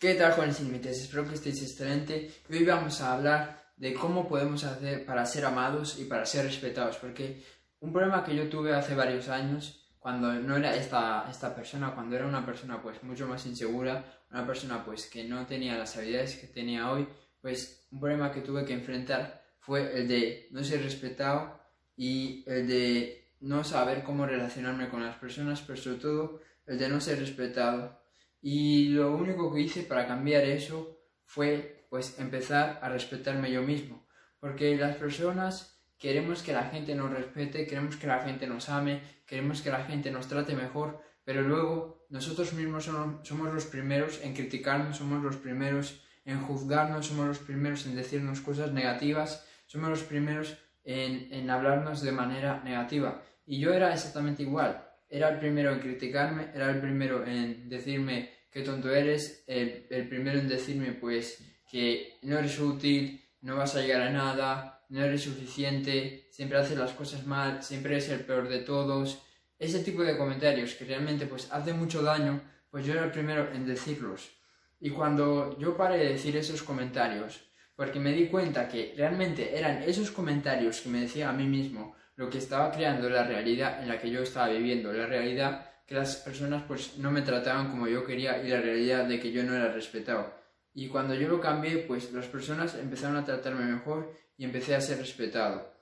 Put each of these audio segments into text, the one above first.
¿Qué tal jóvenes sin límites? Espero que estéis excelente. Hoy vamos a hablar de cómo podemos hacer para ser amados y para ser respetados. Porque un problema que yo tuve hace varios años, cuando no era esta, esta persona, cuando era una persona pues mucho más insegura, una persona pues que no tenía las habilidades que tenía hoy, pues un problema que tuve que enfrentar fue el de no ser respetado y el de no saber cómo relacionarme con las personas, pero sobre todo el de no ser respetado y lo único que hice para cambiar eso fue pues empezar a respetarme yo mismo. Porque las personas queremos que la gente nos respete, queremos que la gente nos ame, queremos que la gente nos trate mejor, pero luego nosotros mismos somos, los primeros en criticarnos, somos los primeros en juzgarnos, somos los primeros en decirnos cosas negativas, somos los primeros en, en hablarnos de manera negativa. Y yo era exactamente igual era el primero en criticarme, era el primero en decirme qué tonto eres, el, primero en decirme pues que no eres útil, no vas a llegar a nada, no eres suficiente, siempre haces las cosas mal, siempre eres el peor de todos. Ese tipo de comentarios que realmente pues hace mucho daño, pues yo era el primero en decirlos. Y cuando yo paré de decir esos comentarios, porque me di cuenta que realmente eran esos comentarios que me decía a mí mismo lo que estaba creando la realidad en la que yo estaba viviendo, la realidad que las personas pues no me trataban como yo quería y la realidad de que yo no era respetado. Y cuando yo lo cambié, pues las personas empezaron a tratarme mejor y empecé a ser respetado.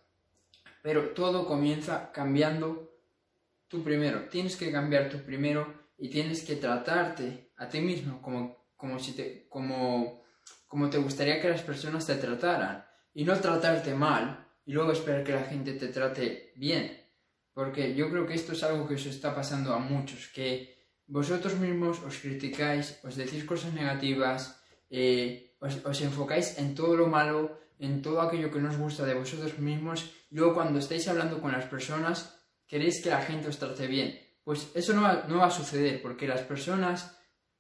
Pero todo comienza cambiando tú primero. Tienes que cambiar tú primero y tienes que tratarte a ti mismo como, como, si te, como, como te gustaría que las personas te trataran. Y no tratarte mal, y luego esperar que la gente te trate bien. Porque yo creo que esto es algo que os está pasando a muchos, que vosotros mismos os criticáis, os decís cosas negativas, eh, os, enfocáis en todo lo malo, en todo aquello que no os gusta de vosotros mismos, y luego cuando estáis hablando con las personas, queréis que la gente os trate bien. Pues eso no no va a suceder, porque las personas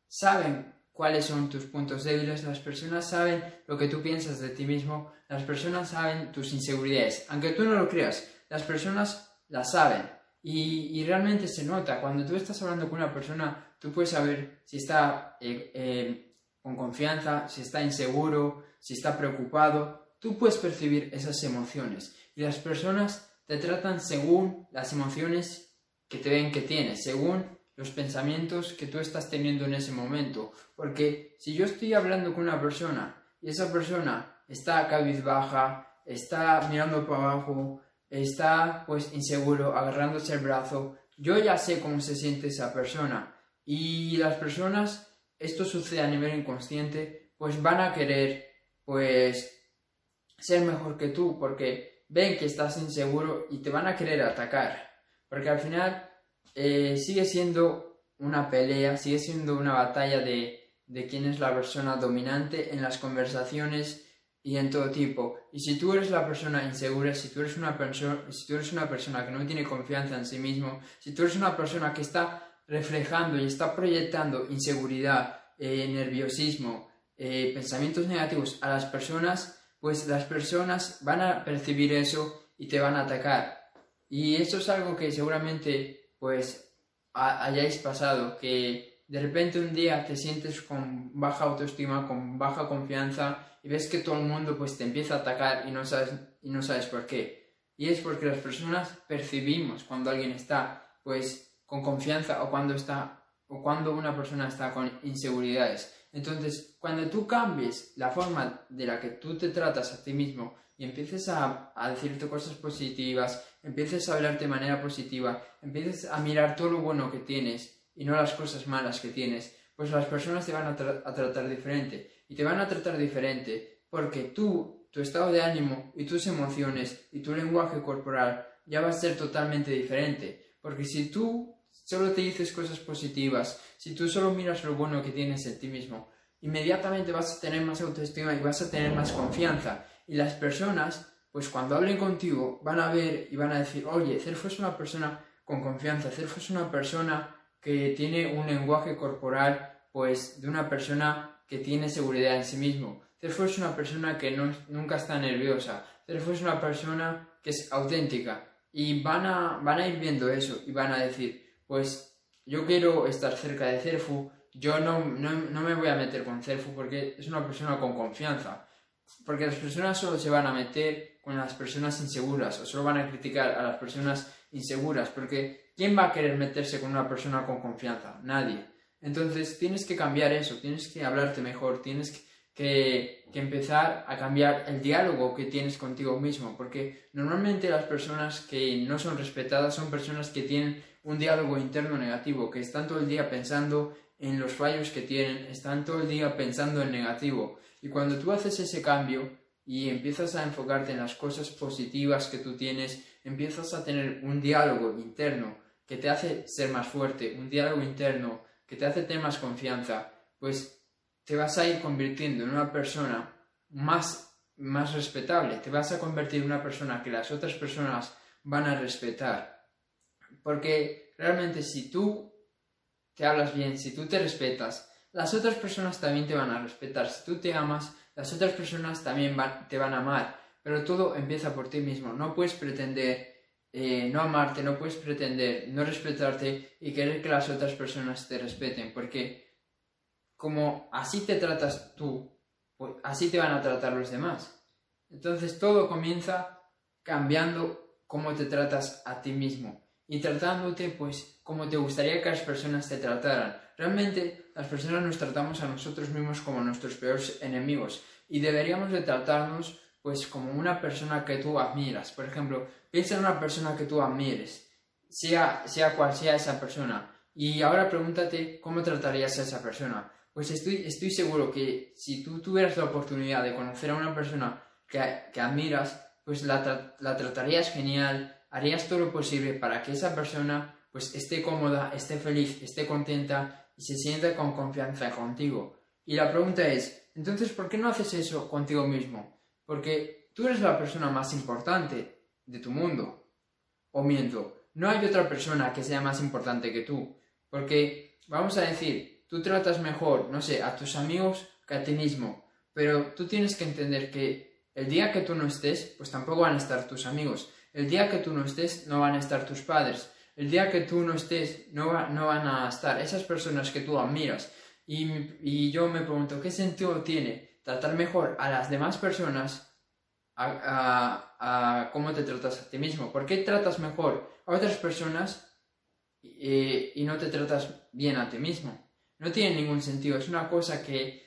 saben cuáles son tus puntos débiles, las personas saben lo que tú piensas de ti mismo, las personas saben tus inseguridades. Aunque tú no lo creas, las personas las saben. Y, realmente se nota, cuando tú estás hablando con una persona, tú puedes saber si está eh, eh, con confianza, si está inseguro, si está preocupado. Tú puedes percibir esas emociones. Y las personas te tratan según las emociones que te ven que tienes, según los pensamientos que tú estás teniendo en ese momento. Porque si yo estoy hablando con una persona y esa persona está cabizbaja, está mirando para abajo, está pues inseguro, agarrándose el brazo, yo ya sé cómo se siente esa persona. Y las personas, esto sucede a nivel inconsciente, pues van a querer pues ser mejor que tú porque ven que estás inseguro y te van a querer atacar. Porque al final eh, sigue siendo una pelea, sigue siendo una batalla de, de quién es la persona dominante en las conversaciones y en todo tipo. Y si tú eres la persona insegura, si tú eres una, persona si tú eres una persona que no tiene confianza en sí mismo, si tú eres una persona que está reflejando y está proyectando inseguridad, eh, nerviosismo, eh, pensamientos negativos a las personas, pues las personas van a percibir eso y te van a atacar. Y eso es algo que seguramente pues hayáis pasado, que de repente un día te sientes con baja autoestima, con baja confianza y ves que todo el mundo pues te empieza a atacar y no sabes, y no sabes por qué. Y es porque las personas percibimos cuando alguien está pues con confianza o cuando está o cuando una persona está con inseguridades. Entonces, cuando tú cambies la forma de la que tú te tratas a ti mismo y empieces a, a decirte cosas positivas, empieces a hablarte de manera positiva, empieces a mirar todo lo bueno que tienes y no las cosas malas que tienes, pues las personas te van a, a tratar diferente. Y te van a tratar diferente porque tú, tu estado de ánimo y tus emociones y tu lenguaje corporal ya va a ser totalmente diferente. Porque si tú solo te dices cosas positivas, si tú solo miras lo bueno que tienes en ti mismo, inmediatamente vas a tener más autoestima y vas a tener más confianza. Y las personas, pues cuando hablen contigo, van a ver y van a decir, oye, Cerfo es una persona con confianza, Cerfo es una persona que tiene un lenguaje corporal, pues de una persona que tiene seguridad en sí mismo. Cerfo es una persona que no, nunca está nerviosa. Cerfo es una persona que es auténtica. Y van a, van a ir viendo eso y van a decir, pues yo quiero estar cerca de Cerfu, yo no, no, me voy a meter con Cerfu porque es una persona con confianza. Porque las personas solo se van a meter con las personas inseguras o solo van a criticar a las personas inseguras. Porque ¿quién va a querer meterse con una persona con confianza? Nadie. Entonces tienes que cambiar eso, tienes que hablarte mejor, tienes que, que, empezar a cambiar el diálogo que tienes contigo mismo. Porque normalmente las personas que no son respetadas son personas que tienen un diálogo interno negativo, que están todo el día pensando en los fallos que tienen, están todo el día pensando en negativo. Y cuando tú haces ese cambio y empiezas a enfocarte en las cosas positivas que tú tienes, empiezas a tener un diálogo interno que te hace ser más fuerte, un diálogo interno que te hace tener más confianza, pues te vas a ir convirtiendo en una persona más, más respetable, te vas a convertir en una persona que las otras personas van a respetar. Porque realmente si tú te hablas bien, si tú te respetas, las otras personas también te van a respetar. Si tú te amas, las otras personas también te van a amar. Pero todo empieza por ti mismo. No puedes pretender eh, no amarte, no puedes pretender no respetarte y querer que las otras personas te respeten. Porque como así te tratas tú, pues así te van a tratar los demás. Entonces todo comienza cambiando cómo te tratas a ti mismo y tratándote pues como te gustaría que las personas te trataran. Realmente las personas nos tratamos a nosotros mismos como nuestros peores enemigos y deberíamos de tratarnos pues como una persona que tú admiras. Por ejemplo, piensa en una persona que tú admires, sea, sea cual sea esa persona. Y ahora pregúntate cómo tratarías a esa persona. Pues estoy, estoy seguro que si tú tuvieras la oportunidad de conocer a una persona que, que admiras, pues la, la tratarías genial, harías todo lo posible para que esa persona pues esté cómoda, esté feliz, esté contenta y se sienta con confianza contigo. Y la pregunta es, entonces, ¿por qué no haces eso contigo mismo? Porque tú eres la persona más importante de tu mundo. O miento, no hay otra persona que sea más importante que tú. Porque, vamos a decir, tú tratas mejor, no sé, a tus amigos que a ti mismo. Pero tú tienes que entender que el día que tú no estés, pues tampoco van a estar tus amigos. El día que tú no estés, no van a estar tus padres. El día que tú no estés, no, no van a estar esas personas que tú admiras. Y, y, yo me pregunto, ¿qué sentido tiene tratar mejor a las demás personas a, a, cómo te tratas a ti mismo? ¿Por qué tratas mejor a otras personas y, y no te tratas bien a ti mismo? No tiene ningún sentido, es una cosa que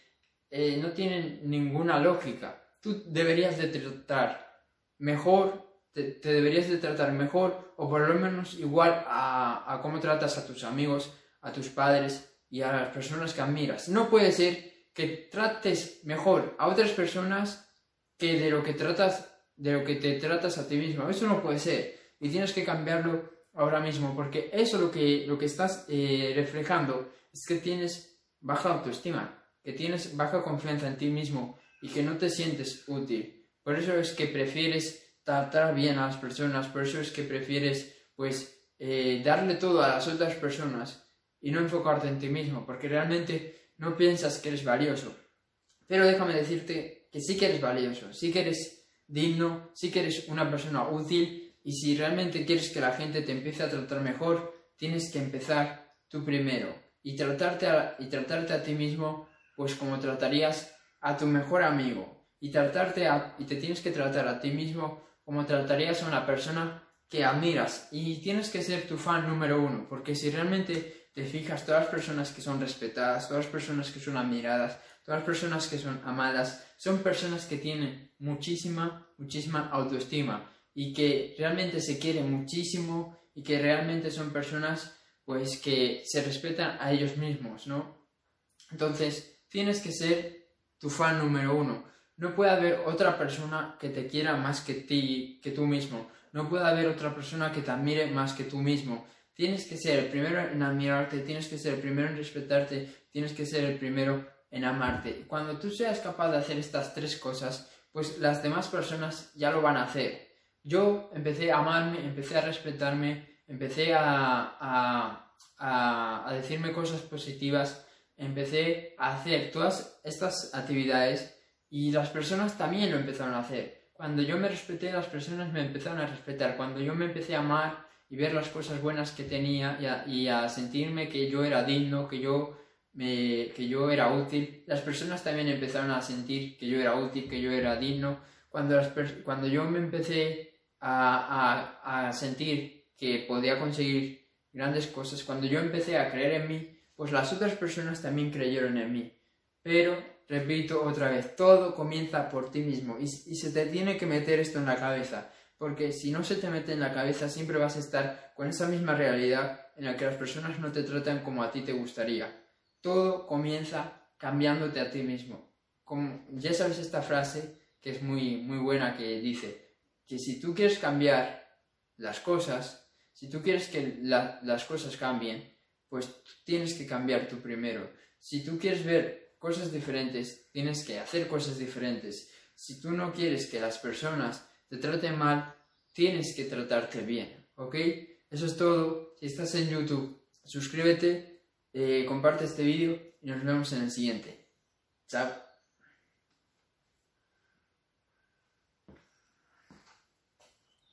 eh, no tiene ninguna lógica. Tú deberías de tratar mejor te, deberías de tratar mejor o por lo menos igual a, a cómo tratas a tus amigos, a tus padres y a las personas que admiras. No puede ser que trates mejor a otras personas que de lo que tratas de lo que te tratas a ti mismo. Eso no puede ser y tienes que cambiarlo ahora mismo porque eso lo que, lo que estás eh, reflejando es que tienes baja autoestima, que tienes baja confianza en ti mismo y que no te sientes útil. Por eso es que prefieres tratar bien a las personas, por eso es que prefieres pues eh, darle todo a las otras personas y no enfocarte en ti mismo, porque realmente no piensas que eres valioso. Pero déjame decirte que sí que eres valioso, sí que eres digno, sí que eres una persona útil y si realmente quieres que la gente te empiece a tratar mejor, tienes que empezar tú primero y tratarte a, y tratarte a ti mismo pues como tratarías a tu mejor amigo y tratarte y te tienes que tratar a ti mismo como tratarías a una persona que admiras y tienes que ser tu fan número uno, porque si realmente te fijas, todas las personas que son respetadas, todas las personas que son admiradas, todas las personas que son amadas, son personas que tienen muchísima, muchísima autoestima y que realmente se quieren muchísimo y que realmente son personas pues que se respetan a ellos mismos, ¿no? Entonces, tienes que ser tu fan número uno. No puede haber otra persona que te quiera más que ti, que tú mismo. No puede haber otra persona que te admire más que tú mismo. Tienes que ser el primero en admirarte, tienes que ser el primero en respetarte, tienes que ser el primero en amarte. Cuando tú seas capaz de hacer estas tres cosas, pues las demás personas ya lo van a hacer. Yo empecé a amarme, empecé a respetarme, empecé a, a, a, a decirme cosas positivas, empecé a hacer todas estas actividades y las personas también lo empezaron a hacer. Cuando yo me respeté, las personas me empezaron a respetar. Cuando yo me empecé a amar y ver las cosas buenas que tenía y a, sentirme que yo era digno, que yo que yo era útil, las personas también empezaron a sentir que yo era útil, que yo era digno. Cuando, cuando yo me empecé a, a, a sentir que podía conseguir grandes cosas, cuando yo empecé a creer en mí, pues las otras personas también creyeron en mí. Pero, repito otra vez, todo comienza por ti mismo y, y se te tiene que meter esto en la cabeza, porque si no se te mete en la cabeza siempre vas a estar con esa misma realidad en la que las personas no te tratan como a ti te gustaría. Todo comienza cambiándote a ti mismo. Como, ya sabes esta frase que es muy, muy buena que dice que si tú quieres cambiar las cosas, si tú quieres que las cosas cambien, pues tienes que cambiar tú primero. Si tú quieres ver cosas diferentes, tienes que hacer cosas diferentes. Si tú no quieres que las personas te traten mal, tienes que tratarte bien, ¿ok? Eso es todo. Si estás en YouTube, suscríbete, eh, comparte este vídeo y nos vemos en el siguiente. Chao.